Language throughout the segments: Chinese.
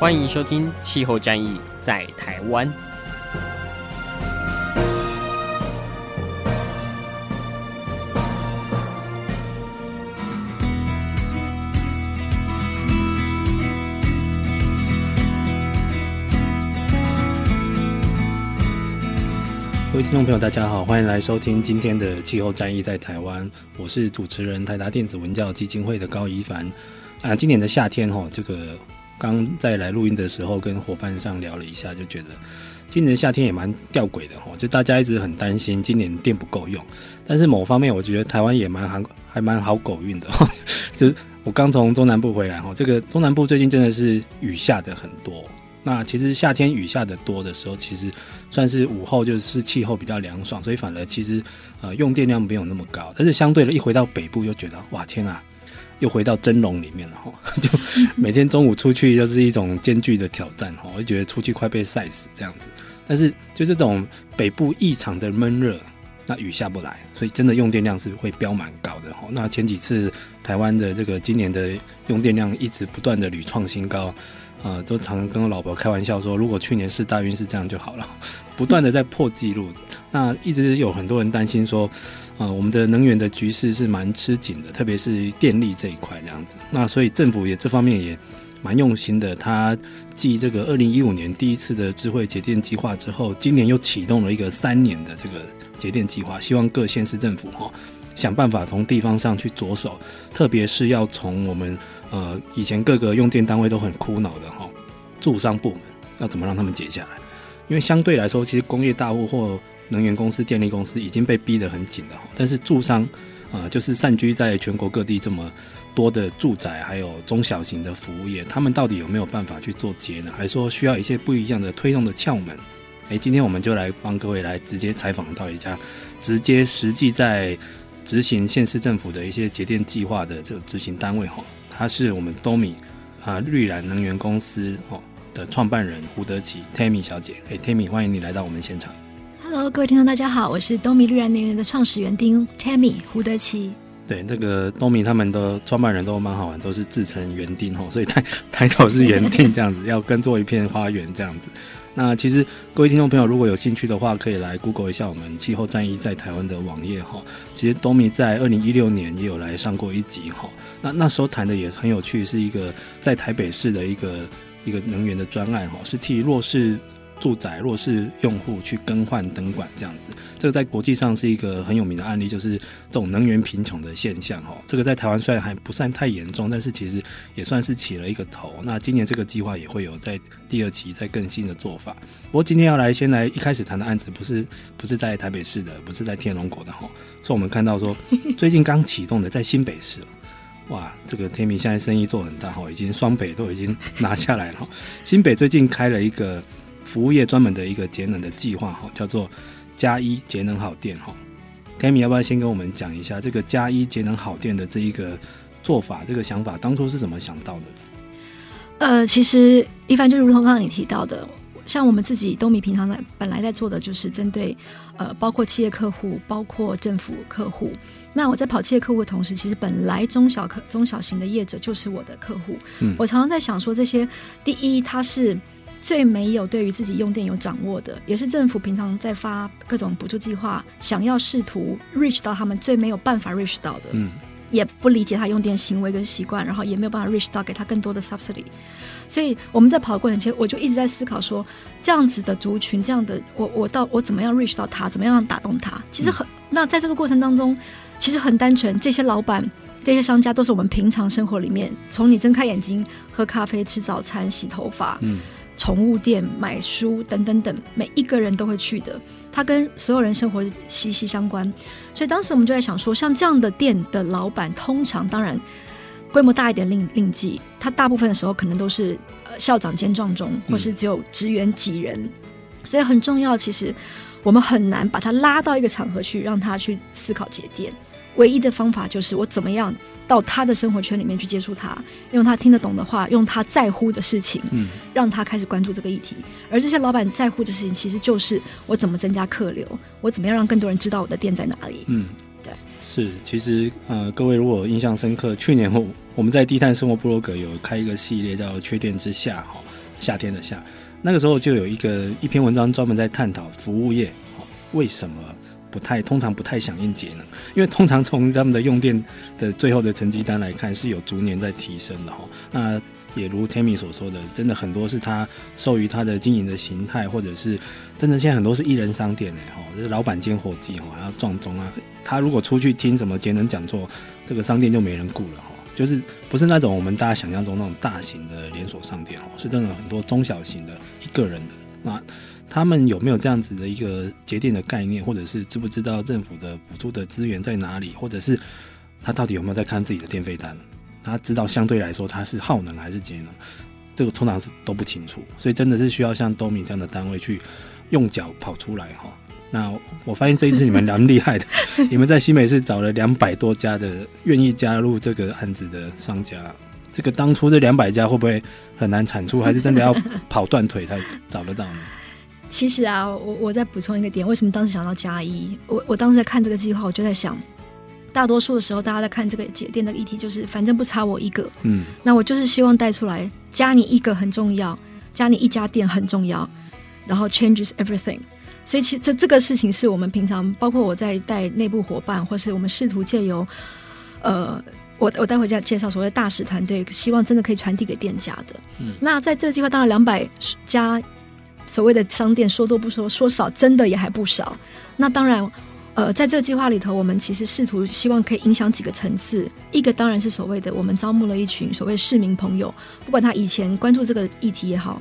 欢迎收听《气候战役在台湾》。各位听众朋友，大家好，欢迎来收听今天的《气候战役在台湾》，我是主持人台达电子文教基金会的高宜帆。啊，今年的夏天哈，这个。刚在来录音的时候，跟伙伴上聊了一下，就觉得今年夏天也蛮吊诡的哈。就大家一直很担心今年电不够用，但是某方面我觉得台湾也蛮还还蛮好狗运的。就是我刚从中南部回来哈，这个中南部最近真的是雨下的很多。那其实夏天雨下的多的时候，其实算是午后就是气候比较凉爽，所以反而其实呃用电量没有那么高。但是相对的，一回到北部又觉得哇天啊！又回到蒸笼里面了哈，就每天中午出去就是一种艰巨的挑战哈，我就觉得出去快被晒死这样子。但是就这种北部异常的闷热，那雨下不来，所以真的用电量是会飙蛮高的哈。那前几次台湾的这个今年的用电量一直不断的屡创新高，啊，都常跟我老婆开玩笑说，如果去年是大运是这样就好了，不断的在破纪录。那一直有很多人担心说。啊、我们的能源的局势是蛮吃紧的，特别是电力这一块这样子。那所以政府也这方面也蛮用心的。他继这个二零一五年第一次的智慧节电计划之后，今年又启动了一个三年的这个节电计划，希望各县市政府哈、想办法从地方上去着手，特别是要从我们呃以前各个用电单位都很苦恼的哈、哦、住商部门要怎么让他们减下来，因为相对来说，其实工业大户或能源公司、电力公司已经被逼得很紧了，但是住商，啊、就是散居在全国各地这么多的住宅，还有中小型的服务业，他们到底有没有办法去做节呢？还说需要一些不一样的推动的窍门？诶，今天我们就来帮各位来直接采访到一家直接实际在执行县市政府的一些节电计划的这个执行单位哈，它是我们东米啊绿燃能源公司哦的创办人胡德奇 Tammy 小姐，诶，Tammy 欢迎你来到我们现场。Hello，各位听众，大家好，我是东米绿燃能源的创始园丁 Tammy 胡德奇。对，这个东米他们的创办人都蛮好玩，都是自称园丁吼，所以抬抬头是园丁这样子，要耕作一片花园这样子。那其实各位听众朋友，如果有兴趣的话，可以来 Google 一下我们气候战役在台湾的网页哈。其实东米在二零一六年也有来上过一集哈。那那时候谈的也是很有趣，是一个在台北市的一个一个能源的专案哈，是替弱势。住宅弱势用户去更换灯管这样子，这个在国际上是一个很有名的案例，就是这种能源贫穷的现象哈。这个在台湾虽然还不算太严重，但是其实也算是起了一个头。那今年这个计划也会有在第二期再更新的做法。不过今天要来先来一开始谈的案子，不是不是在台北市的，不是在天龙国的哈，是我们看到说最近刚启动的在新北市。哇，这个天明现在生意做很大哈，已经双北都已经拿下来了。新北最近开了一个。服务业专门的一个节能的计划哈，叫做“加一节能好电”哈。Tammy 要不要先跟我们讲一下这个“加一节能好电”的这一个做法，这个想法当初是怎么想到的？呃，其实一帆就如同刚刚你提到的，像我们自己东米平常在本来在做的就是针对呃，包括企业客户，包括政府客户。那我在跑企业客户的同时，其实本来中小客中小型的业者就是我的客户。嗯，我常常在想说，这些第一，它是。最没有对于自己用电有掌握的，也是政府平常在发各种补助计划，想要试图 reach 到他们最没有办法 reach 到的，嗯，也不理解他用电行为跟习惯，然后也没有办法 reach 到给他更多的 subsidy。所以我们在跑的过程中，我就一直在思考说，这样子的族群，这样的我我到我怎么样 reach 到他，怎么样打动他？其实很，那在这个过程当中，其实很单纯，这些老板、这些商家都是我们平常生活里面，从你睁开眼睛喝咖啡、吃早餐、洗头发，嗯。宠物店、买书等等等，每一个人都会去的。它跟所有人生活息息相关，所以当时我们就在想说，像这样的店的老板，通常当然规模大一点另另计，他大部分的时候可能都是校长兼壮中，或是只有职员几人，所以很重要。其实我们很难把他拉到一个场合去，让他去思考节电。唯一的方法就是我怎么样到他的生活圈里面去接触他，用他听得懂的话，用他在乎的事情，嗯，让他开始关注这个议题。而这些老板在乎的事情，其实就是我怎么增加客流，我怎么样让更多人知道我的店在哪里。嗯，对，是。其实呃，各位如果印象深刻，去年后我们在低碳生活部落格有开一个系列叫“缺电之夏”哈，夏天的夏，那个时候就有一个一篇文章专门在探讨服务业哈为什么。不太通常不太响应节能，因为通常从他们的用电的最后的成绩单来看，是有逐年在提升的哈。那也如 Tammy 所说的，真的很多是他受于他的经营的形态，或者是真的现在很多是一人商店哎哈，就是老板兼伙计哈，还要撞钟啊。他如果出去听什么节能讲座，这个商店就没人顾了哈。就是不是那种我们大家想象中那种大型的连锁商店哈，是真的很多中小型的一个人的那。他们有没有这样子的一个节电的概念，或者是知不知道政府的补助的资源在哪里，或者是他到底有没有在看自己的电费单？他知道相对来说他是耗能还是节能？这个通常是都不清楚，所以真的是需要像多米这样的单位去用脚跑出来哈。那我发现这一次你们蛮厉害的，你们在新北市找了两百多家的愿意加入这个案子的商家，这个当初这两百家会不会很难产出，还是真的要跑断腿才找得到呢？其实啊，我我再补充一个点，为什么当时想到加一？我我当时在看这个计划，我就在想，大多数的时候，大家在看这个节电的议题，就是反正不差我一个，嗯，那我就是希望带出来，加你一个很重要，加你一家店很重要，然后 changes everything。所以其实这这个事情是我们平常，包括我在带内部伙伴，或是我们试图借由，呃，我我待会再介绍所谓大使团队，希望真的可以传递给店家的。嗯，那在这个计划，当然两百家。所谓的商店说多不说，说少真的也还不少。那当然，呃，在这个计划里头，我们其实试图希望可以影响几个层次。一个当然是所谓的我们招募了一群所谓市民朋友，不管他以前关注这个议题也好，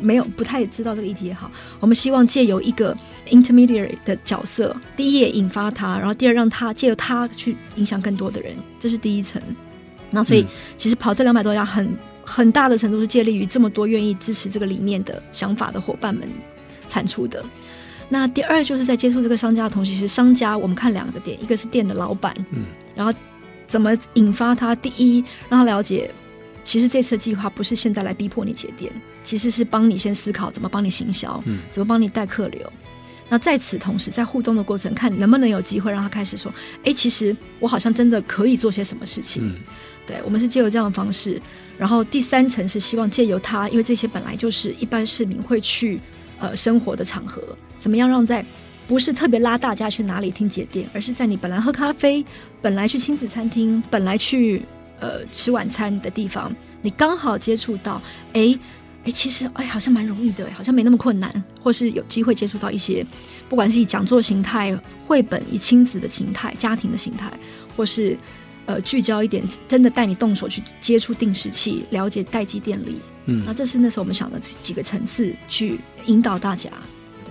没有不太知道这个议题也好，我们希望借由一个 intermediary 的角色，第一也引发他，然后第二让他借由他去影响更多的人，这是第一层。那所以其实跑这两百多家很。很大的程度是借力于这么多愿意支持这个理念的想法的伙伴们产出的。那第二就是在接触这个商家的同时，是商家我们看两个点，一个是店的老板，嗯，然后怎么引发他？第一让他了解，其实这次计划不是现在来逼迫你节电，其实是帮你先思考怎么帮你行销，嗯，怎么帮你带客流。那在此同时，在互动的过程，看能不能有机会让他开始说，哎，其实我好像真的可以做些什么事情。嗯对，我们是借由这样的方式，然后第三层是希望借由它，因为这些本来就是一般市民会去呃生活的场合，怎么样让在不是特别拉大家去哪里听节电，而是在你本来喝咖啡、本来去亲子餐厅、本来去呃吃晚餐的地方，你刚好接触到，哎哎，其实哎好像蛮容易的，好像没那么困难，或是有机会接触到一些，不管是以讲座形态、绘本以亲子的形态、家庭的形态，或是。呃，聚焦一点，真的带你动手去接触定时器，了解待机电力。嗯，那这是那时候我们想的几个层次去引导大家。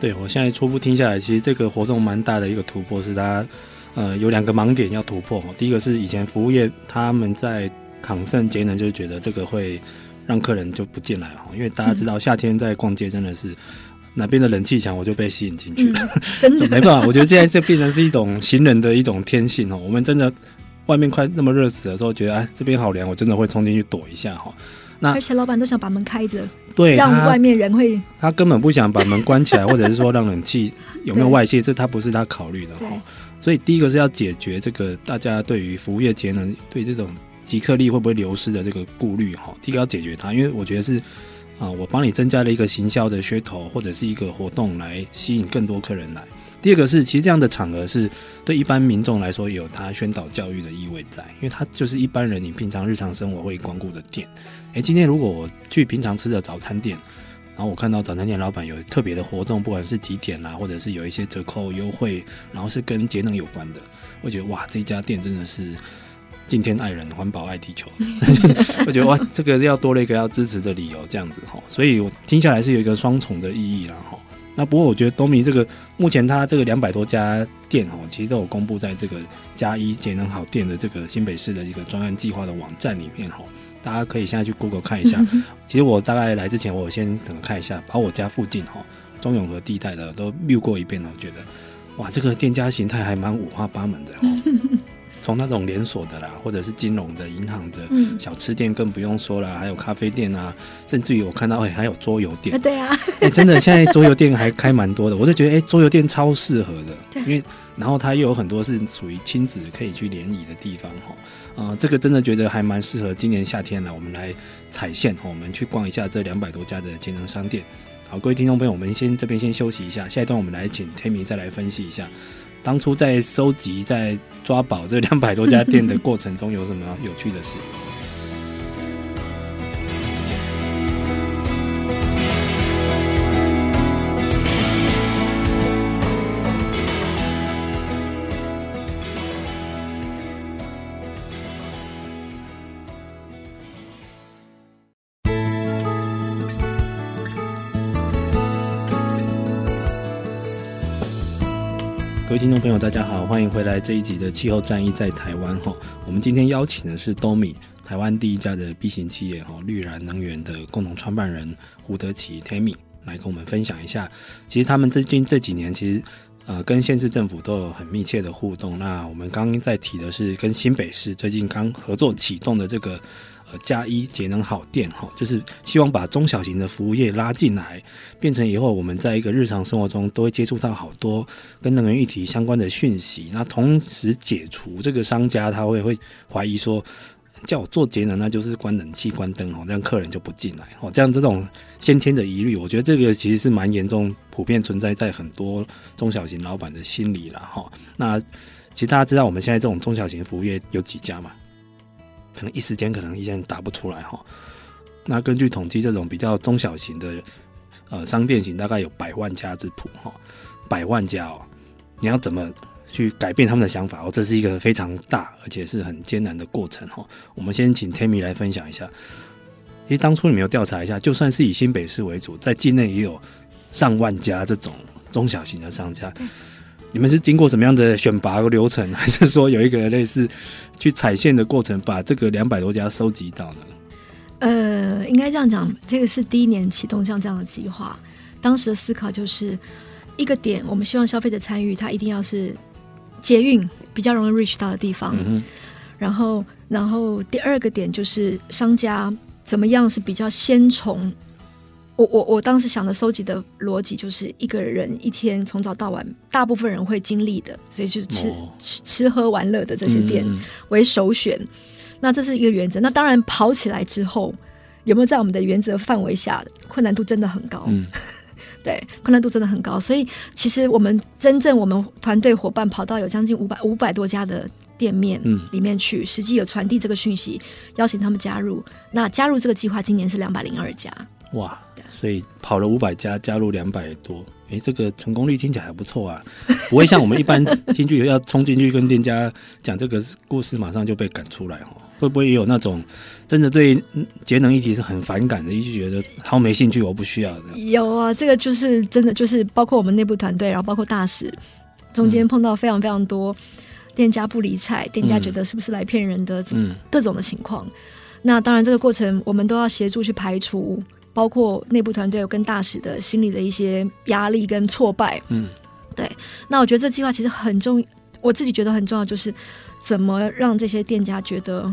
对，我现在初步听下来，其实这个活动蛮大的一个突破是，大家呃有两个盲点要突破。第一个是以前服务业他们在抗盛节能，就觉得这个会让客人就不进来哈，因为大家知道夏天在逛街真的是哪边的冷气强，我就被吸引进去了。嗯、真的 没办法，我觉得现在这变成是一种行人的一种天性哦，我们真的。外面快那么热死的时候，觉得哎，这边好凉，我真的会冲进去躲一下哈。那而且老板都想把门开着，对，让外面人会他，根本不想把门关起来，或者是说让冷气有没有外泄，这他不是他考虑的哈。所以第一个是要解决这个大家对于服务业节能对这种即客力会不会流失的这个顾虑哈。第一个要解决它，因为我觉得是啊，我帮你增加了一个行销的噱头或者是一个活动来吸引更多客人来。第二个是，其实这样的场合是对一般民众来说有他宣导教育的意味在，因为他就是一般人你平常日常生活会光顾的店。诶，今天如果我去平常吃的早餐店，然后我看到早餐店老板有特别的活动，不管是几点啦，或者是有一些折扣优惠，然后是跟节能有关的，我觉得哇，这家店真的是敬天爱人、环保爱地球。我觉得哇，这个要多了一个要支持的理由，这样子哈。所以我听下来是有一个双重的意义啦哈。那不过我觉得东明这个目前它这个两百多家店哦，其实都有公布在这个加一节能好店的这个新北市的一个专案计划的网站里面哦，大家可以现在去 Google 看一下。其实我大概来之前，我先整个看一下，把我家附近哈中永和地带的都溜过一遍了，我觉得哇，这个店家形态还蛮五花八门的哦。从那种连锁的啦，或者是金融的、银行的、小吃店更不用说了，还有咖啡店啊，甚至于我看到哎、欸，还有桌游店。对啊，哎、欸，真的现在桌游店还开蛮多的，我就觉得哎，桌游店超适合的，对，因为然后它又有很多是属于亲子可以去联谊的地方哈，啊、呃，这个真的觉得还蛮适合今年夏天了，我们来踩线，我们去逛一下这两百多家的节能商店。好，各位听众朋友，我们先这边先休息一下，下一段我们来请 Tammy 再来分析一下。当初在收集、在抓宝这两百多家店的过程中，有什么有趣的事？听众朋友，大家好，欢迎回来这一集的气候战役在台湾哈。我们今天邀请的是 Domi 台湾第一家的 B 型企业哈，绿燃能源的共同创办人胡德奇 Tammy 来跟我们分享一下。其实他们最近这几年，其实呃跟县市政府都有很密切的互动。那我们刚刚在提的是跟新北市最近刚合作启动的这个。呃，加一节能好电哈，就是希望把中小型的服务业拉进来，变成以后我们在一个日常生活中都会接触到好多跟能源议题相关的讯息。那同时解除这个商家他会会怀疑说，叫我做节能那就是关冷气关灯哦，这样客人就不进来哦。这样这种先天的疑虑，我觉得这个其实是蛮严重，普遍存在在很多中小型老板的心里了哈。那其实大家知道我们现在这种中小型服务业有几家嘛？可能一时间可能一下打不出来哈。那根据统计，这种比较中小型的呃商店型，大概有百万家之谱哈，百万家哦。你要怎么去改变他们的想法哦？这是一个非常大而且是很艰难的过程哈。我们先请 Tammy 来分享一下。其实当初你们有调查一下，就算是以新北市为主，在境内也有上万家这种中小型的商家。你们是经过什么样的选拔流程，还是说有一个类似去踩线的过程，把这个两百多家收集到呢？呃，应该这样讲，这个是第一年启动像这样的计划，当时的思考就是一个点，我们希望消费者参与，它一定要是捷运比较容易 reach 到的地方。嗯、然后，然后第二个点就是商家怎么样是比较先从。我我我当时想的收集的逻辑就是一个人一天从早到晚，大部分人会经历的，所以就吃、哦、吃吃喝玩乐的这些店为首选。嗯、那这是一个原则。那当然跑起来之后，有没有在我们的原则范围下，困难度真的很高。嗯、对，困难度真的很高。所以其实我们真正我们团队伙伴跑到有将近五百五百多家的店面里面去，嗯、实际有传递这个讯息，邀请他们加入。那加入这个计划，今年是两百零二家。哇！所以跑了五百家，加入两百多，哎、欸，这个成功率听起来还不错啊，不会像我们一般听剧要冲进去跟店家讲这个故事，马上就被赶出来哦。会不会也有那种真的对节能议题是很反感的，一直觉得好没兴趣，我不需要的？有啊，这个就是真的，就是包括我们内部团队，然后包括大使，中间碰到非常非常多店家不理睬，店家觉得是不是来骗人的，嗯，各种的情况。那当然，这个过程我们都要协助去排除。包括内部团队跟大使的心理的一些压力跟挫败，嗯，对。那我觉得这计划其实很重，我自己觉得很重要，就是怎么让这些店家觉得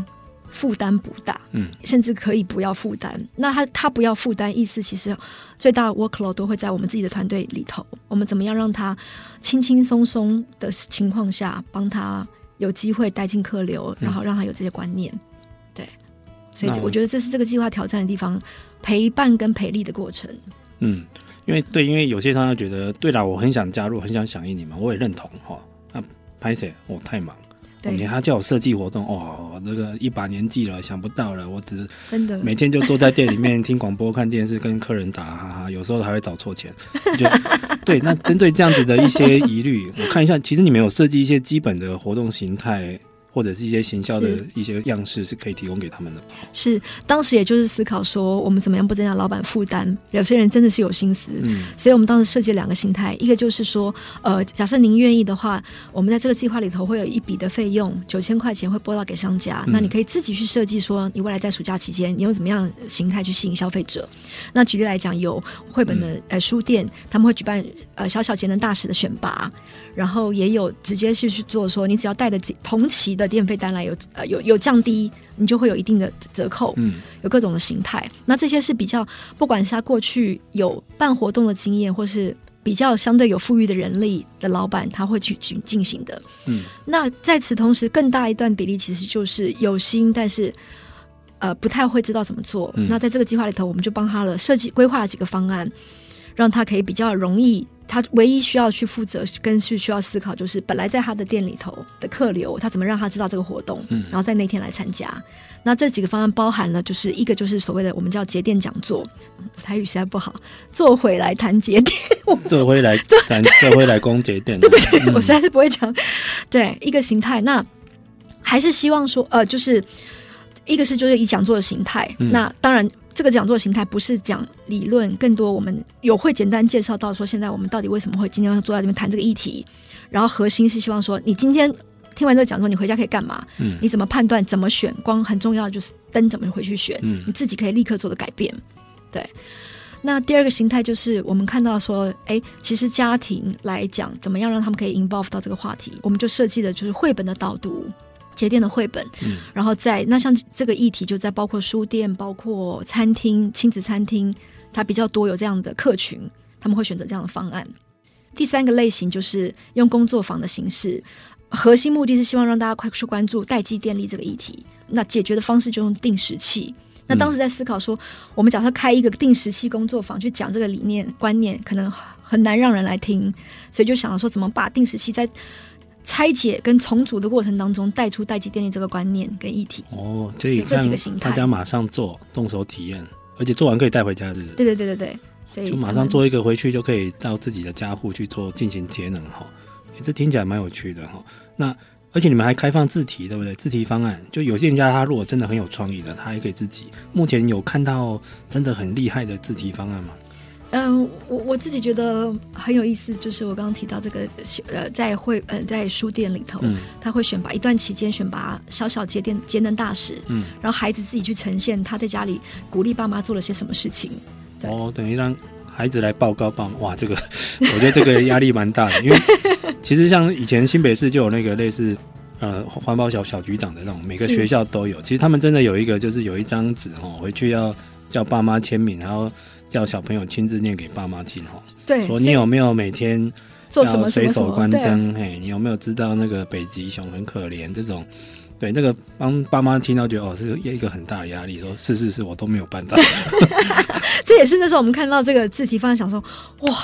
负担不大，嗯，甚至可以不要负担。那他他不要负担，意思其实最大的 workload 都会在我们自己的团队里头。我们怎么样让他轻轻松松的情况下，帮他有机会带进客流，然后让他有这些观念。所以我觉得这是这个计划挑战的地方。陪伴跟培力的过程，嗯，因为对，因为有些商家觉得，对啦，我很想加入，很想响应你们，我也认同哈。那拍谁，我太忙，以前他叫我设计活动，哦，那个一把年纪了，想不到了，我只真的每天就坐在店里面听广播、看电视，跟客人打哈哈，有时候还会找错钱。就对，那针对这样子的一些疑虑，我看一下，其实你们有设计一些基本的活动形态。或者是一些行销的一些样式是可以提供给他们的。是，当时也就是思考说，我们怎么样不增加老板负担？有些人真的是有心思，嗯，所以我们当时设计了两个形态，一个就是说，呃，假设您愿意的话，我们在这个计划里头会有一笔的费用，九千块钱会拨到给商家，嗯，那你可以自己去设计说，你未来在暑假期间，你用怎么样形态去吸引消费者？那举例来讲，有绘本的呃书店，他们会举办呃小小节能大使的选拔。然后也有直接去去做说，你只要带的同期的电费单来有呃有有降低，你就会有一定的折扣，嗯，有各种的形态。那这些是比较，不管是他过去有办活动的经验，或是比较相对有富裕的人力的老板，他会去去进行的，嗯。那在此同时，更大一段比例其实就是有心，但是呃不太会知道怎么做。嗯。那在这个计划里头，我们就帮他了设计规划了几个方案，让他可以比较容易。他唯一需要去负责跟是需要思考，就是本来在他的店里头的客流，他怎么让他知道这个活动，嗯，然后在那天来参加。那这几个方案包含了，就是一个就是所谓的我们叫节电讲座，台语实在不好，坐回来谈节点，坐回来 谈，坐回来攻节点，对对对，嗯、我实在是不会讲。对，一个形态，那还是希望说，呃，就是一个是就是以讲座的形态，嗯、那当然。这个讲座形态不是讲理论，更多我们有会简单介绍到说，现在我们到底为什么会今天要坐在这边谈这个议题，然后核心是希望说，你今天听完这个讲座，你回家可以干嘛？嗯，你怎么判断？怎么选？光很重要的就是灯怎么回去选？嗯，你自己可以立刻做的改变。对。那第二个形态就是我们看到说，哎，其实家庭来讲，怎么样让他们可以 involve 到这个话题？我们就设计的就是绘本的导读。节电的绘本，嗯，然后在那像这个议题，就在包括书店、包括餐厅、亲子餐厅，它比较多有这样的客群，他们会选择这样的方案。第三个类型就是用工作坊的形式，核心目的是希望让大家快速关注待机电力这个议题。那解决的方式就用定时器。那当时在思考说，我们假设开一个定时器工作坊去讲这个理念观念，可能很难让人来听，所以就想了说，怎么把定时器在拆解跟重组的过程当中，带出待机电力这个观念跟议题。哦，这一这几个形态，大家马上做，动手体验，而且做完可以带回家，是不是？对对对对对，所以就马上做一个回去，就可以到自己的家户去做进行节能哈。这听起来蛮有趣的哈。那而且你们还开放自提，对不对？自提方案，就有些人家他如果真的很有创意的，他也可以自己。目前有看到真的很厉害的自提方案吗？嗯，我我自己觉得很有意思，就是我刚刚提到这个，呃，在会呃在书店里头，嗯，他会选拔一段期间选拔小小节电节能大使，嗯，然后孩子自己去呈现他在家里鼓励爸妈做了些什么事情。哦，等于让孩子来报告爸妈，哇，这个 我觉得这个压力蛮大的，因为 其实像以前新北市就有那个类似呃环保小小局长的那种，每个学校都有。其实他们真的有一个，就是有一张纸哦，回去要叫爸妈签名，然后。叫小朋友亲自念给爸妈听哦，对，说你有没有每天做什么随手关灯？嘿，你有没有知道那个北极熊很可怜？这种，对，那个帮爸妈听到觉得哦，是一个很大的压力。说是是是，我都没有办到。这也是那时候我们看到这个字体，方想说哇。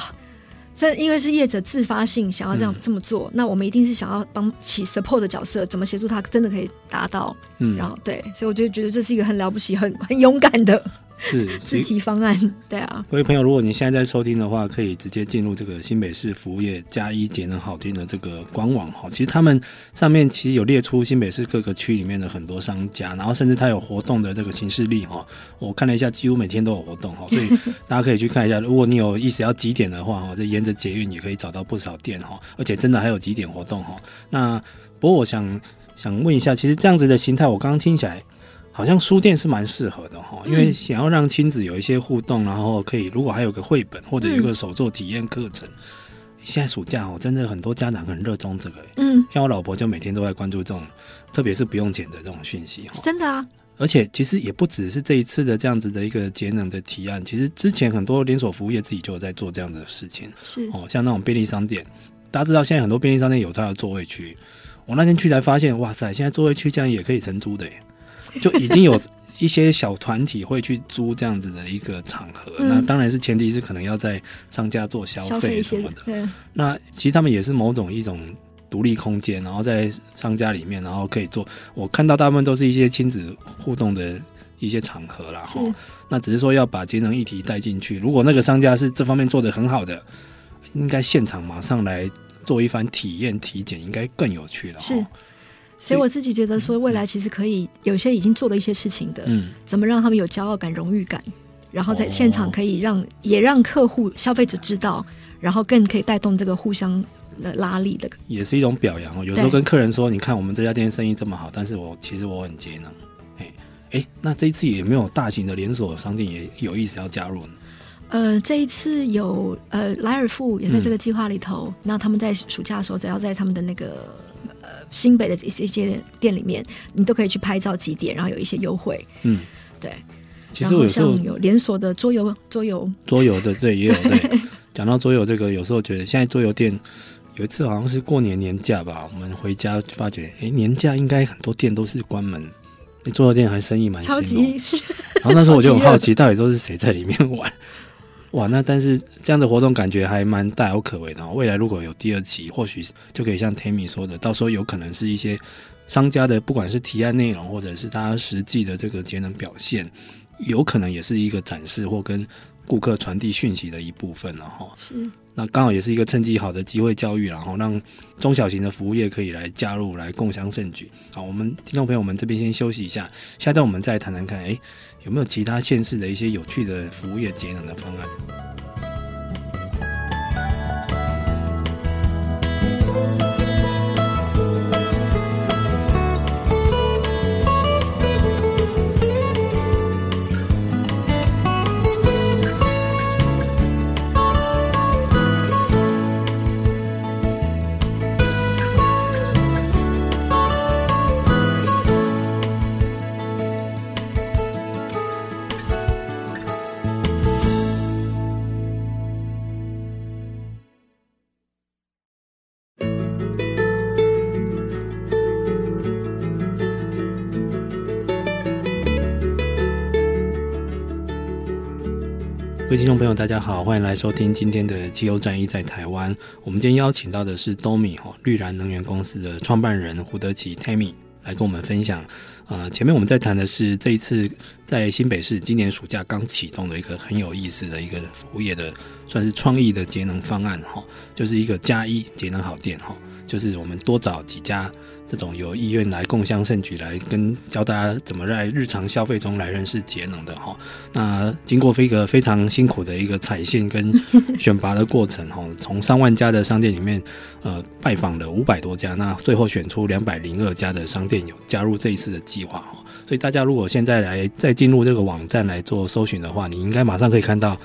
这因为是业者自发性想要这样、嗯、这么做，那我们一定是想要帮起 support 的角色，怎么协助他真的可以达到？嗯，然后对，所以我就觉得这是一个很了不起、很很勇敢的是 自提方案。对啊，各位朋友，如果你现在在收听的话，可以直接进入这个新北市服务业加一节能好听的这个官网哈。其实他们上面其实有列出新北市各个区里面的很多商家，然后甚至他有活动的这个形式例哈。我看了一下，几乎每天都有活动哈，所以大家可以去看一下。如果你有意思要几点的话哈，这沿着捷运也可以找到不少店哈，而且真的还有几点活动哈。那不过我想想问一下，其实这样子的形态，我刚刚听起来好像书店是蛮适合的哈，因为想要让亲子有一些互动，然后可以如果还有个绘本或者有一个手作体验课程，现在暑假哦，真的很多家长很热衷这个，嗯，像我老婆就每天都在关注这种，特别是不用钱的这种讯息哈，真的啊。而且其实也不只是这一次的这样子的一个节能的提案，其实之前很多连锁服务业自己就有在做这样的事情。是。哦，像那种便利商店，大家知道现在很多便利商店有它的座位区，我那天去才发现，哇塞，现在座位区这样也可以承租的耶，就已经有一些小团体会去租这样子的一个场合。嗯、那当然是前提是可能要在商家做消费什么的。那其实他们也是某种一种。独立空间，然后在商家里面，然后可以做。我看到大部分都是一些亲子互动的一些场合啦。哈，那只是说要把节能议题带进去。如果那个商家是这方面做的很好的，应该现场马上来做一番体验体检，应该更有趣了。是。所以我自己觉得说，未来其实可以有些已经做了一些事情的，嗯，怎么让他们有骄傲感、荣誉感，然后在现场可以让、哦、也让客户、消费者知道，然后更可以带动这个互相的拉力的，也是一种表扬哦。有时候跟客人说，你看我们这家店生意这么好，但是我其实我很节能。哎哎，那这一次有没有大型的连锁商店也有意思要加入呢？呃，这一次有呃莱尔富也在这个计划里头，嗯、那他们在暑假的时候，只要在他们的那个。新北的一些一些店里面，你都可以去拍照几点，然后有一些优惠。嗯，对。其实我有时候有连锁的桌游，桌游，桌游的对也有对。讲到桌游这个，有时候觉得现在桌游店有一次好像是过年年假吧，我们回家发觉，哎，年假应该很多店都是关门，桌游店还生意蛮超级。然后那时候我就很好奇，到底都是谁在里面玩。哇，那但是这样的活动感觉还蛮大有可为的哦。未来如果有第二期，或许就可以像 Tammy 说的，到时候有可能是一些商家的，不管是提案内容，或者是他实际的这个节能表现，有可能也是一个展示或跟顾客传递讯息的一部分了哈。是。那刚好也是一个趁机好的机会教育，然后让中小型的服务业可以来加入，来共享盛举。好，我们听众朋友们这边先休息一下，下一段我们再来谈谈看，哎，有没有其他县市的一些有趣的服务业节能的方案？各位听众朋友，大家好，欢迎来收听今天的气候战役在台湾。我们今天邀请到的是 Domi 哈绿燃能源公司的创办人胡德奇 Tammy 来跟我们分享。呃，前面我们在谈的是这一次在新北市今年暑假刚启动的一个很有意思的一个服务业的算是创意的节能方案哈，就是一个加一节能好店哈，就是我们多找几家。这种有意愿来共襄盛举，来跟教大家怎么在日常消费中来认识节能的哈。那经过一个非常辛苦的一个采线跟选拔的过程哈，从上万家的商店里面，呃，拜访了五百多家，那最后选出两百零二家的商店有加入这一次的计划哈。所以大家如果现在来再进入这个网站来做搜寻的话，你应该马上可以看到，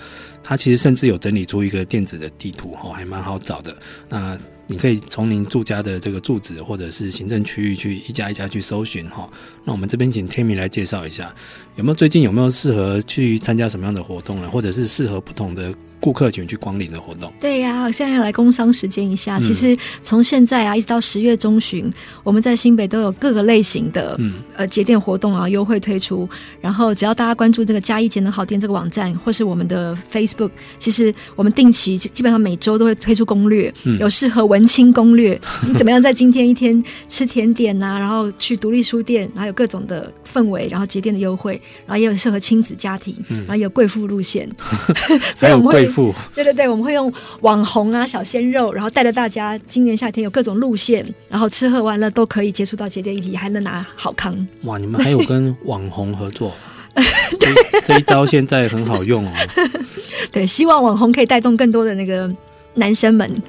它其实甚至有整理出一个电子的地图哈，还蛮好找的。那你可以从您住家的这个住址或者是行政区域去一家一家去搜寻哈。那我们这边请天明来介绍一下，有没有最近有没有适合去参加什么样的活动呢？或者是适合不同的顾客群去光临的活动？对呀、啊，我现在要来工商时间一下。其实从现在啊一直到十月中旬，我们在新北都有各个类型的嗯呃节电活动啊优惠推出。然后只要大家关注这个加一节能好店这个网站或是我们的 Facebook，其实我们定期基本上每周都会推出攻略，有适合文青攻略，你怎么样在今天一天吃甜点呐、啊，然后去独立书店，然后有各种的氛围，然后节电的优惠，然后也有适合亲子家庭，然后也有贵妇路线，所以我们会对对对，我们会用网红啊小鲜肉，然后带着大家今年夏天有各种路线，然后吃喝玩乐都可以接触到节点议题，还能拿好康。哇，你们还有跟网红合作，这这一招现在很好用哦。对，希望网红可以带动更多的那个男生们。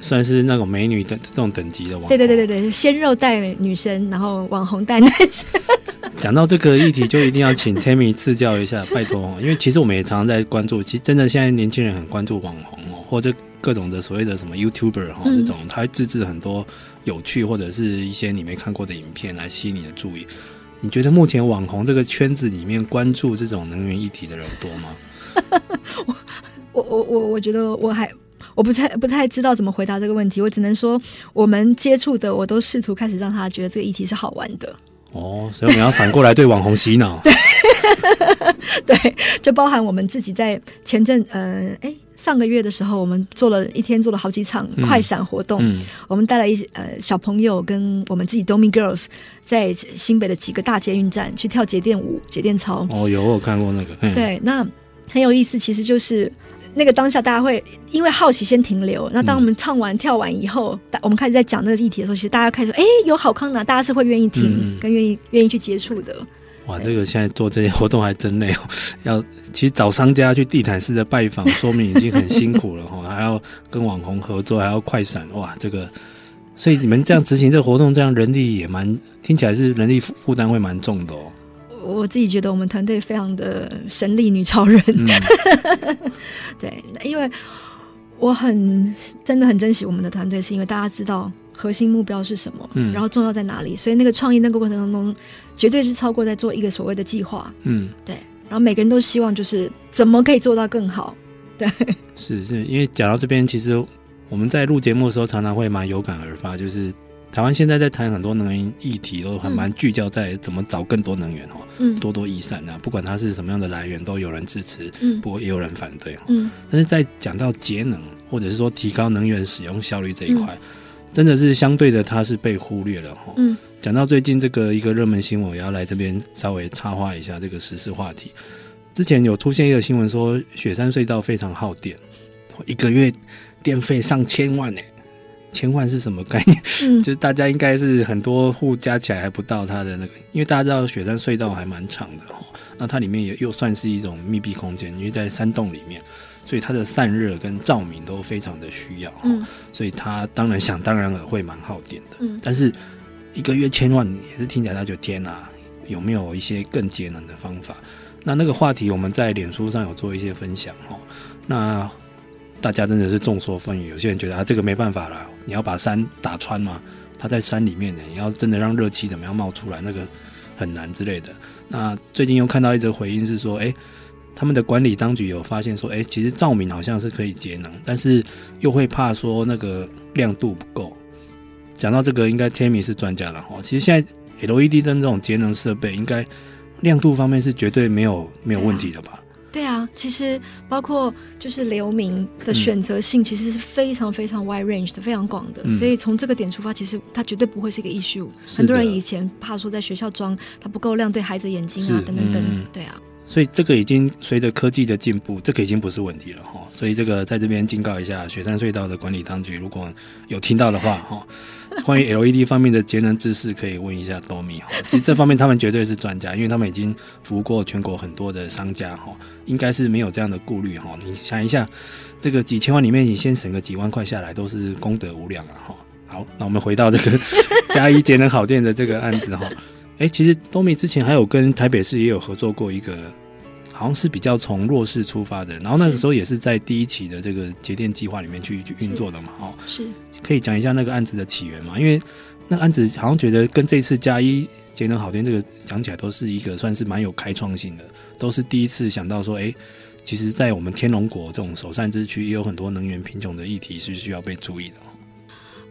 算是那种美女的这种等级的网红，对对对对对，鲜肉带女生，然后网红带男生。讲到这个议题，就一定要请 Tammy 赐教一下，拜托哦，因为其实我们也常常在关注，其实真的现在年轻人很关注网红哦，或者各种的所谓的什么 YouTuber 哈，这种他会自制很多有趣或者是一些你没看过的影片来吸引你的注意。你觉得目前网红这个圈子里面关注这种能源议题的人多吗？我我我我觉得我还。我不太不太知道怎么回答这个问题，我只能说我们接触的，我都试图开始让他觉得这个议题是好玩的。哦，所以我们要反过来对网红洗脑。对，就包含我们自己在前阵呃，哎，上个月的时候，我们做了一天做了好几场快闪活动，嗯嗯、我们带来一些呃小朋友跟我们自己 Domi Girls 在新北的几个大捷运站去跳节电舞、节电操。哦，有我有看过那个。嗯、对，那很有意思，其实就是。那个当下，大家会因为好奇先停留。那当我们唱完、跳完以后，我们开始在讲那个议题的时候，其实大家开始说：“哎，有好康拿！”大家是会愿意听，嗯、跟愿意愿意去接触的。哇，这个现在做这些活动还真累哦。要其实找商家去地毯式的拜访，说明已经很辛苦了哈，还要跟网红合作，还要快闪。哇，这个，所以你们这样执行这个活动，这样人力也蛮听起来是人力负负担会蛮重的哦。我自己觉得我们团队非常的神力女超人。嗯、对，因为我很真的很珍惜我们的团队，是因为大家知道。核心目标是什么？嗯，然后重要在哪里？所以那个创意那个过程当中，绝对是超过在做一个所谓的计划。嗯，对。然后每个人都希望就是怎么可以做到更好。对，是是，因为讲到这边，其实我们在录节目的时候，常常会蛮有感而发，就是台湾现在在谈很多能源议题，都还蛮聚焦在怎么找更多能源哦，嗯，多多益善啊，不管它是什么样的来源，都有人支持，嗯，不过也有人反对，嗯。但是在讲到节能，或者是说提高能源使用效率这一块。嗯真的是相对的，它是被忽略了哈。嗯，讲到最近这个一个热门新闻，我要来这边稍微插话一下这个时事话题。之前有出现一个新闻说，雪山隧道非常耗电，一个月电费上千万呢。千万是什么概念？嗯，就是大家应该是很多户加起来还不到它的那个，因为大家知道雪山隧道还蛮长的哈。那它里面也又算是一种密闭空间，因为在山洞里面。所以它的散热跟照明都非常的需要，嗯，所以它当然想当然了会蛮耗电的，嗯，但是一个月千万也是听起来他就天哪，有没有一些更节能的方法？那那个话题我们在脸书上有做一些分享哦，那大家真的是众说纷纭，有些人觉得啊这个没办法了，你要把山打穿嘛，它在山里面呢，你要真的让热气怎么样冒出来，那个很难之类的。那最近又看到一则回应是说，哎。他们的管理当局有发现说，哎，其实照明好像是可以节能，但是又会怕说那个亮度不够。讲到这个，应该 Tammy 是专家了哈。其实现在 LED 灯这种节能设备，应该亮度方面是绝对没有没有问题的吧？其实包括就是流明的选择性，其实是非常非常 wide range 的，非常广的。嗯、所以从这个点出发，其实它绝对不会是一个 issue。很多人以前怕说在学校装它不够亮，对孩子眼睛啊等等等，嗯、对啊。所以这个已经随着科技的进步，这个已经不是问题了哈。所以这个在这边警告一下雪山隧道的管理当局，如果有听到的话哈，关于 LED 方面的节能知识，可以问一下多米哈。其实这方面他们绝对是专家，因为他们已经服务过全国很多的商家哈，应该是没有这样的顾虑哈。你想一下，这个几千万里面，你先省个几万块下来，都是功德无量了哈。好，那我们回到这个 嘉义节能好电的这个案子哈。哎，其实多米之前还有跟台北市也有合作过一个，好像是比较从弱势出发的，然后那个时候也是在第一期的这个节电计划里面去去运作的嘛，哦，是，可以讲一下那个案子的起源嘛？因为那个案子好像觉得跟这次加一节能好电这个讲起来都是一个算是蛮有开创性的，都是第一次想到说，哎，其实，在我们天龙国这种首善之区，也有很多能源贫穷的议题是需要被注意的。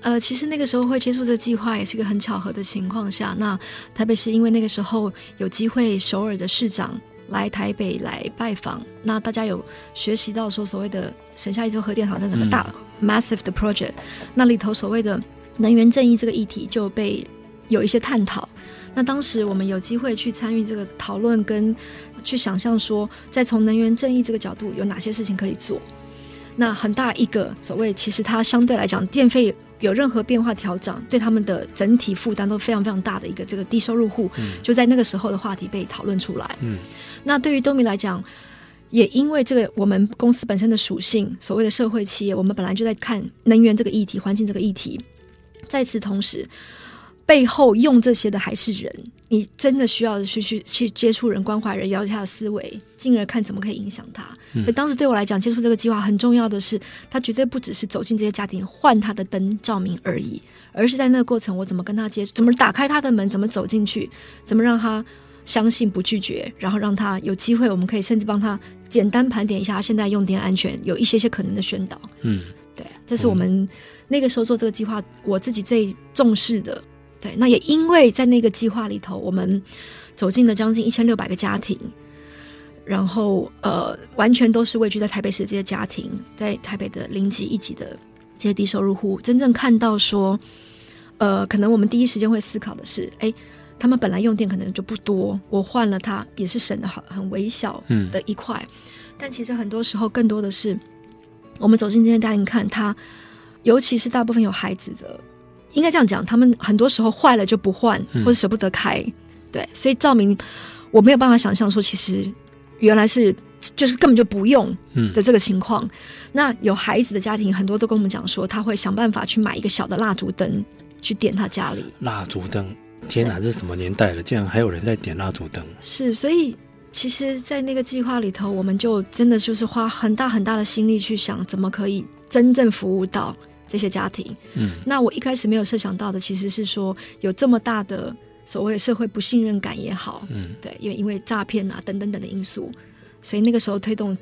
呃，其实那个时候会接触这个计划，也是一个很巧合的情况下。那台北是因为那个时候有机会，首尔的市长来台北来拜访，那大家有学习到说所谓的省下一座核电厂的那么大、嗯、massive 的 project，那里头所谓的能源正义这个议题就被有一些探讨。那当时我们有机会去参与这个讨论，跟去想象说，在从能源正义这个角度有哪些事情可以做。那很大一个所谓，其实它相对来讲电费。有任何变化调整，对他们的整体负担都非常非常大的一个这个低收入户，嗯、就在那个时候的话题被讨论出来。嗯，那对于多米来讲，也因为这个我们公司本身的属性，所谓的社会企业，我们本来就在看能源这个议题、环境这个议题，在此同时。背后用这些的还是人，你真的需要去去去接触人、关怀人，了解他的思维，进而看怎么可以影响他。所以当时对我来讲，接触这个计划很重要的是，他绝对不只是走进这些家庭换他的灯照明而已，而是在那个过程，我怎么跟他接触，怎么打开他的门，怎么走进去，怎么让他相信不拒绝，然后让他有机会，我们可以甚至帮他简单盘点一下他现在用电安全，有一些些可能的宣导。嗯，对，这是我们那个时候做这个计划，我自己最重视的。对，那也因为在那个计划里头，我们走进了将近一千六百个家庭，然后呃，完全都是位居在台北市的这些家庭，在台北的零级、一级的这些低收入户，真正看到说，呃，可能我们第一时间会思考的是，哎，他们本来用电可能就不多，我换了它也是省的好很微小的一块，嗯、但其实很多时候更多的是我们走进这些家庭看，他尤其是大部分有孩子的，应该这样讲，他们很多时候坏了就不换，或者舍不得开。嗯、对，所以照明我没有办法想象说，其实原来是就是根本就不用的这个情况。嗯、那有孩子的家庭，很多都跟我们讲说，他会想办法去买一个小的蜡烛灯去点他家里蜡烛灯。天哪，这是什么年代了？竟然还有人在点蜡烛灯？是，所以。其实，在那个计划里头，我们就真的就是花很大很大的心力去想，怎么可以真正服务到这些家庭。嗯，那我一开始没有设想到的，其实是说有这么大的所谓社会不信任感也好，嗯，对，因为因为诈骗啊等等等的因素，所以那个时候推动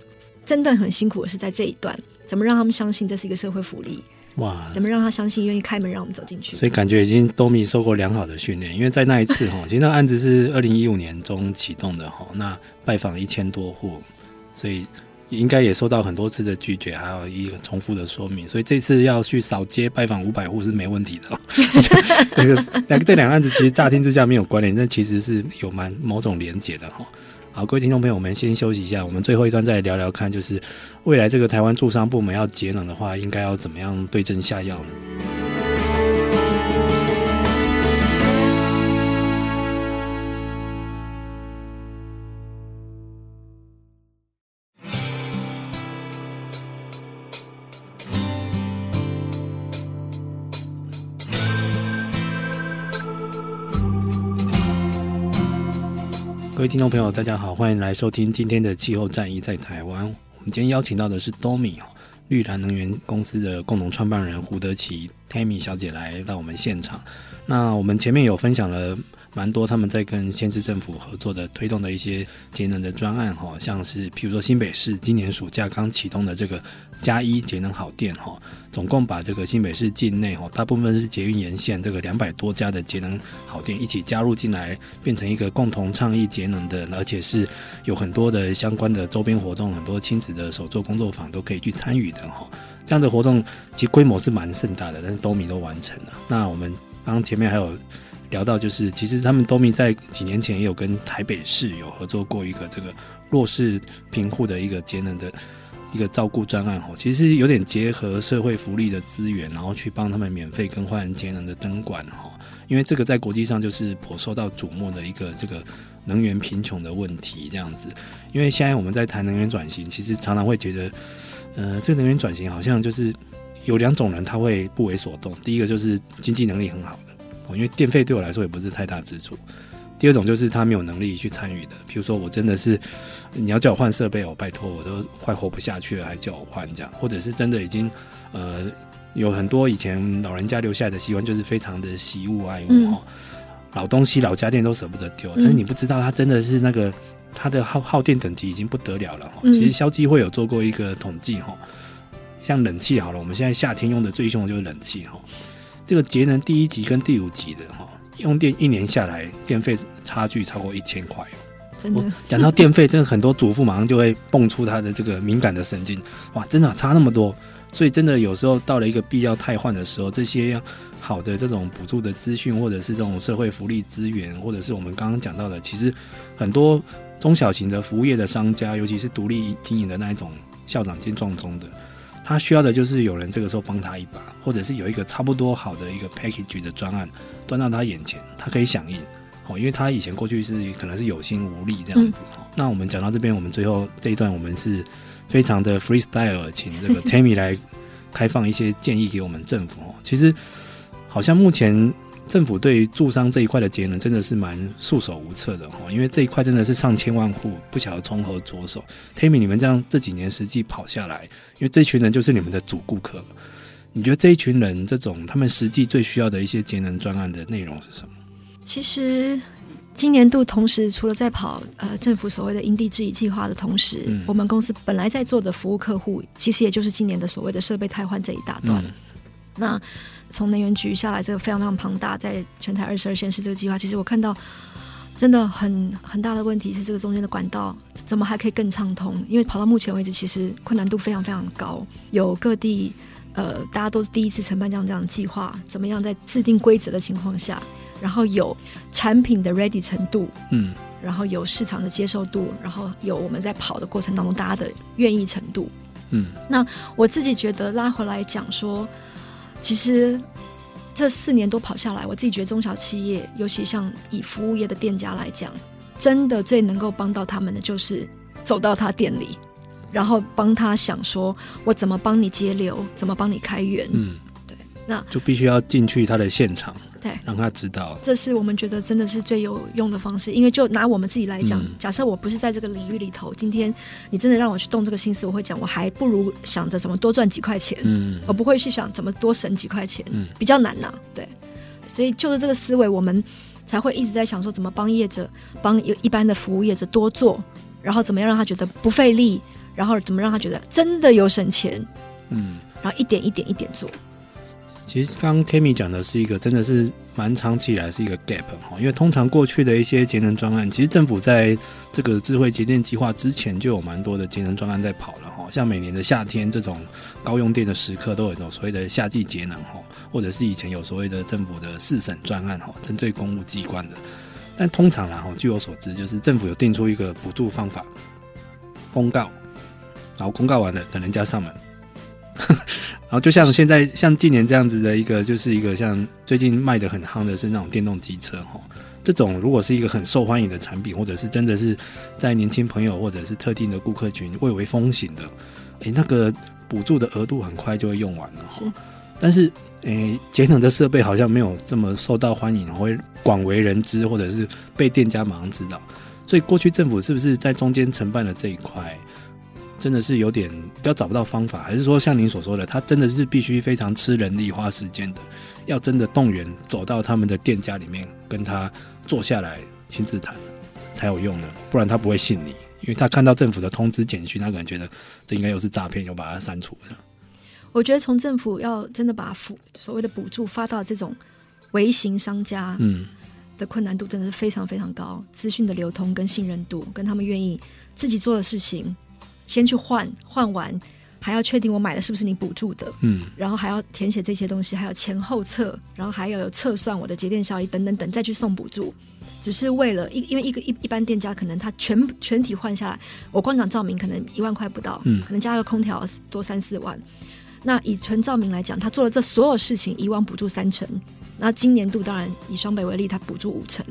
真的很辛苦的是在这一段，怎么让他们相信这是一个社会福利。哇！怎么让他相信，愿意开门让我们走进去？所以感觉已经都米受过良好的训练，因为在那一次哈，其实那案子是二零一五年中启动的哈，那拜访一千多户，所以应该也收到很多次的拒绝，还有一个重复的说明，所以这次要去扫街拜访五百户是没问题的。这个两这两个案子其实乍听之下没有关联，但其实是有蛮某种连结的哈。好，各位听众朋友，我们先休息一下。我们最后一段再聊聊看，就是未来这个台湾驻商部门要节能的话，应该要怎么样对症下药呢？各位听众朋友，大家好，欢迎来收听今天的气候战役在台湾。我们今天邀请到的是 Domi 绿蓝能源公司的共同创办人胡德奇 Tammy 小姐来到我们现场。那我们前面有分享了蛮多他们在跟县市政府合作的推动的一些节能的专案哈，像是譬如说新北市今年暑假刚启动的这个加一节能好电哈，总共把这个新北市境内哈大部分是捷运沿线这个两百多家的节能好电一起加入进来，变成一个共同倡议节能的，而且是有很多的相关的周边活动，很多亲子的手作工作坊都可以去参与的哈。这样的活动其实规模是蛮盛大的，但是都米都完成了。那我们刚前面还有。聊到就是，其实他们 Domi 在几年前也有跟台北市有合作过一个这个弱势贫户的一个节能的一个照顾专案吼，其实有点结合社会福利的资源，然后去帮他们免费更换节能的灯管哈，因为这个在国际上就是颇受到瞩目的一个这个能源贫穷的问题这样子，因为现在我们在谈能源转型，其实常常会觉得，呃，这个能源转型好像就是有两种人他会不为所动，第一个就是经济能力很好的。因为电费对我来说也不是太大支出。第二种就是他没有能力去参与的，比如说我真的是你要叫我换设备，我拜托我都快活不下去了，还叫我换这样，或者是真的已经呃有很多以前老人家留下来的习惯，就是非常的惜物爱物哈、嗯，老东西老家电都舍不得丢，但是你不知道他真的是那个他的耗耗电等级已经不得了了哈。其实消基会有做过一个统计哈，像冷气好了，我们现在夏天用的最凶的就是冷气哈。这个节能第一级跟第五级的哈，用电一年下来电费差距超过一千块。真的，讲到电费，真的很多主妇马上就会蹦出她的这个敏感的神经，哇，真的、啊、差那么多。所以真的有时候到了一个必要汰换的时候，这些好的这种补助的资讯，或者是这种社会福利资源，或者是我们刚刚讲到的，其实很多中小型的服务业的商家，尤其是独立经营的那一种校长兼撞钟的。他需要的就是有人这个时候帮他一把，或者是有一个差不多好的一个 package 的专案端到他眼前，他可以响应。哦，因为他以前过去是可能是有心无力这样子。嗯、那我们讲到这边，我们最后这一段我们是非常的 freestyle，请这个 Tammy 来开放一些建议给我们政府。哦，其实好像目前。政府对于住商这一块的节能真的是蛮束手无策的哈，因为这一块真的是上千万户，不晓得从何着手。Tammy，你们这样这几年实际跑下来，因为这群人就是你们的主顾客，你觉得这一群人这种他们实际最需要的一些节能专案的内容是什么？其实今年度同时除了在跑呃政府所谓的因地制宜计划的同时，嗯，我们公司本来在做的服务客户，其实也就是今年的所谓的设备汰换这一大段。嗯、那从能源局下来，这个非常非常庞大，在全台二十二县市这个计划，其实我看到真的很很大的问题是，这个中间的管道怎么还可以更畅通？因为跑到目前为止，其实困难度非常非常高。有各地呃，大家都是第一次承办这样这样的计划，怎么样在制定规则的情况下，然后有产品的 ready 程度，嗯，然后有市场的接受度，然后有我们在跑的过程当中大家的愿意程度。嗯，那我自己觉得拉回来讲说，其实这四年多跑下来，我自己觉得中小企业，尤其像以服务业的店家来讲，真的最能够帮到他们的就是走到他店里，然后帮他想说，我怎么帮你节流，怎么帮你开源。嗯，对，那就必须要进去他的现场。对，让他知道，这是我们觉得真的是最有用的方式。因为就拿我们自己来讲，嗯、假设我不是在这个领域里头，今天你真的让我去动这个心思，我会讲，我还不如想着怎么多赚几块钱，嗯，我不会去想怎么多省几块钱，嗯，比较难呐、啊。对，所以就是这个思维，我们才会一直在想说，怎么帮业者，帮一般的服务业者多做，然后怎么样让他觉得不费力，然后怎么让他觉得真的有省钱，嗯，然后一点一点一点做。其实刚刚 Tammy 讲的是一个，真的是蛮长期以来是一个 gap 哈，因为通常过去的一些节能专案，其实政府在这个智慧节电计划之前就有蛮多的节能专案在跑了哈，像每年的夏天这种高用电的时刻，都有有所谓的夏季节能哈，或者是以前有所谓的政府的四省专案哈，针对公务机关的，但通常啦哈，据我所知，就是政府有定出一个补助方法公告，然后公告完了等人家上门。然后就像现在像近年这样子的一个，就是一个像最近卖的很夯的是那种电动机车哈，这种如果是一个很受欢迎的产品，或者是真的是在年轻朋友或者是特定的顾客群蔚为风行的，诶，那个补助的额度很快就会用完了哈。但是诶，节能的设备好像没有这么受到欢迎，会广为人知，或者是被店家马上知道。所以过去政府是不是在中间承办了这一块？真的是有点比较找不到方法，还是说像您所说的，他真的是必须非常吃人力、花时间的，要真的动员走到他们的店家里面跟他坐下来亲自谈才有用呢？不然他不会信你，因为他看到政府的通知简讯，他可能觉得这应该又是诈骗，又把它删除了。我觉得从政府要真的把所谓的补助发到这种微型商家，嗯，的困难度真的是非常非常高，资讯的流通跟信任度，跟他们愿意自己做的事情。先去换，换完还要确定我买的是不是你补助的，嗯，然后还要填写这些东西，还有前后测，然后还要有测算我的节电效益等等等，再去送补助，只是为了一，因为一个一一般店家可能他全全体换下来，我光讲照明可能一万块不到，嗯，可能加个空调多三四万，那以纯照明来讲，他做了这所有事情，以往补助三成，那今年度当然以双北为例，他补助五成。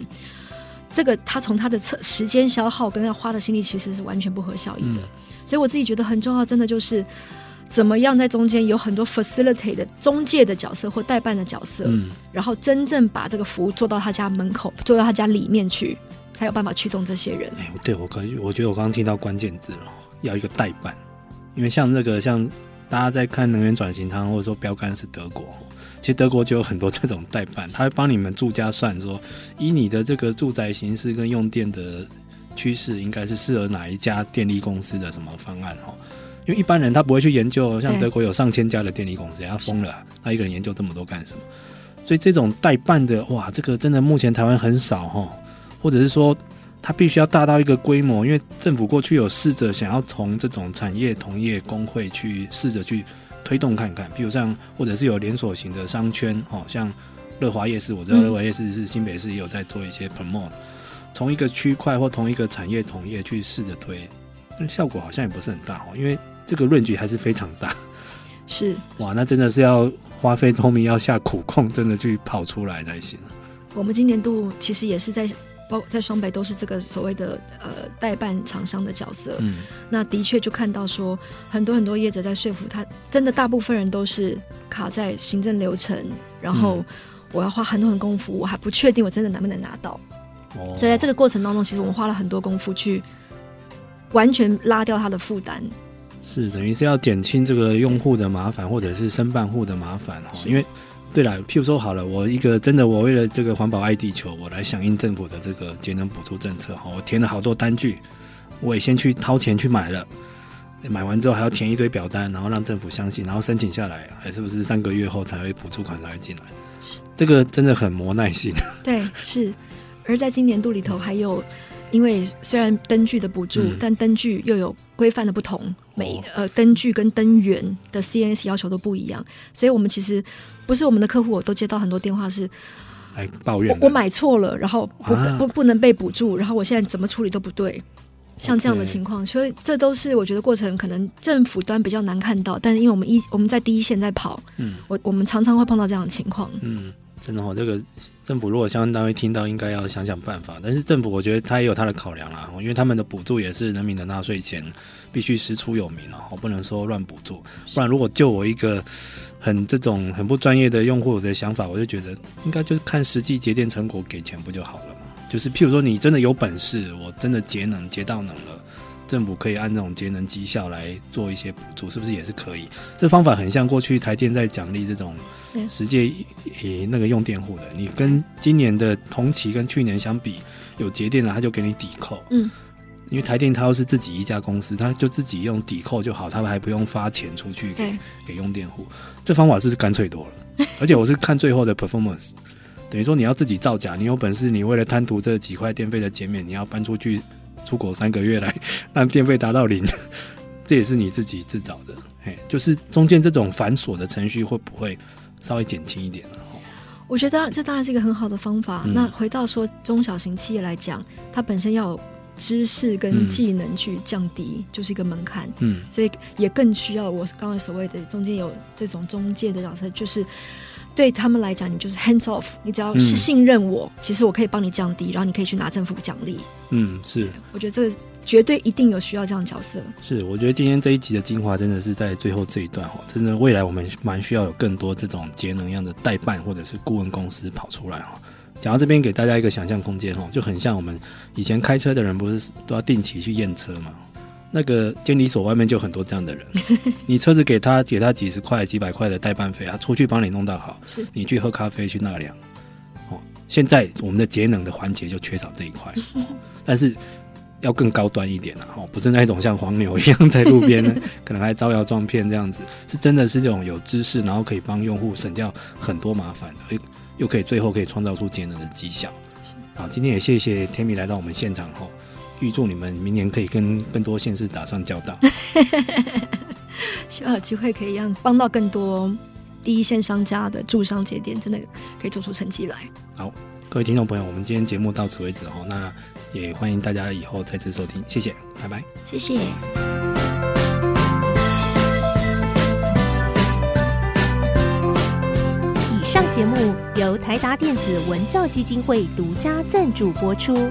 这个他从他的测时间消耗跟要花的心力其实是完全不合效益的，嗯、所以我自己觉得很重要，真的就是怎么样在中间有很多 facilitate 的中介的角色或代办的角色，嗯，然后真正把这个服务做到他家门口，做到他家里面去，才有办法驱动这些人。哎，对我可我觉得我刚刚听到关键字了，要一个代办，因为像那个像大家在看能源转型，他或者说标杆是德国。其实德国就有很多这种代办，他会帮你们住家算说，以你的这个住宅形式跟用电的趋势，应该是适合哪一家电力公司的什么方案哈？因为一般人他不会去研究，像德国有上千家的电力公司，他疯了，他一个人研究这么多干什么？所以这种代办的，哇，这个真的目前台湾很少哈，或者是说他必须要大到一个规模，因为政府过去有试着想要从这种产业同业工会去试着去。推动看看，比如像或者是有连锁型的商圈，哦，像乐华夜市，我知道乐华夜市是新北市也有在做一些 promote，从一个区块或同一个产业同业去试着推，但效果好像也不是很大哦，因为这个 range 还是非常大。是哇，那真的是要花费透明，要下苦功，真的去跑出来才行。我们今年度其实也是在。包括在双北都是这个所谓的呃代办厂商的角色，嗯，那的确就看到说很多很多业者在说服他，真的大部分人都是卡在行政流程，然后我要花很多很多功夫，我还不确定我真的能不能拿到，哦，所以在这个过程当中，其实我们花了很多功夫去完全拉掉他的负担，是等于是要减轻这个用户的麻烦，或者是申办户的麻烦哈，因为。对了，譬如说好了，我一个真的，我为了这个环保爱地球，我来响应政府的这个节能补助政策哈，我填了好多单据，我也先去掏钱去买了，买完之后还要填一堆表单，然后让政府相信，然后申请下来，还是不是三个月后才会补助款才会进来？这个真的很磨耐心。对，是。而在今年度里头，还有因为虽然灯具的补助，嗯、但灯具又有规范的不同，每、哦、呃灯具跟灯源的 CNS 要求都不一样，所以我们其实。不是我们的客户，我都接到很多电话是，抱怨我，我买错了，然后不、啊、不不能被补助，然后我现在怎么处理都不对，像这样的情况，所以这都是我觉得过程可能政府端比较难看到，但是因为我们一我们在第一线在跑，嗯，我我们常常会碰到这样的情况，嗯。真的哦，这个政府如果相关单位听到，应该要想想办法。但是政府我觉得他也有他的考量啦，因为他们的补助也是人民的纳税钱，必须师出有名哦，不能说乱补助。不然如果就我一个很这种很不专业的用户的想法，我就觉得应该就是看实际节电成果给钱不就好了嘛？就是譬如说你真的有本事，我真的节能节到能了。政府可以按这种节能绩效来做一些补助，是不是也是可以？这方法很像过去台电在奖励这种实际诶那个用电户的。你跟今年的同期跟去年相比，有节电的他就给你抵扣。嗯，因为台电他要是自己一家公司，他就自己用抵扣就好，他们还不用发钱出去给给用电户。这方法是不是干脆多了？而且我是看最后的 performance，等于说你要自己造假，你有本事，你为了贪图这几块电费的减免，你要搬出去。出国三个月来让电费达到零，这也是你自己自找的。哎，就是中间这种繁琐的程序会不会稍微减轻一点呢？我觉得这当然是一个很好的方法。嗯、那回到说中小型企业来讲，它本身要有知识跟技能去降低，嗯、就是一个门槛。嗯，所以也更需要我刚才所谓的中间有这种中介的角色，就是。对他们来讲，你就是 hands off，你只要是信任我，嗯、其实我可以帮你降低，然后你可以去拿政府奖励。嗯，是，我觉得这个绝对一定有需要这样的角色。是，我觉得今天这一集的精华真的是在最后这一段哦，真的未来我们蛮需要有更多这种节能样的代办或者是顾问公司跑出来哈。讲到这边，给大家一个想象空间哦，就很像我们以前开车的人不是都要定期去验车吗？那个监理所外面就很多这样的人，你车子给他给他几十块几百块的代办费，他出去帮你弄到好，是。你去喝咖啡去纳凉，哦，现在我们的节能的环节就缺少这一块，但是要更高端一点了，哦，不是那种像黄牛一样在路边呢，可能还招摇撞骗这样子，是真的是这种有知识，然后可以帮用户省掉很多麻烦，又又可以最后可以创造出节能的绩效。好，今天也谢谢 Tammy 来到我们现场后。预祝你们明年可以跟更多县市打上交道。希望有机会可以让帮到更多第一线商家的驻商节点，真的可以做出成绩来。好，各位听众朋友，我们今天节目到此为止哦。那也欢迎大家以后再次收听，谢谢，拜拜，谢谢。以上节目由台达电子文教基金会独家赞助播出。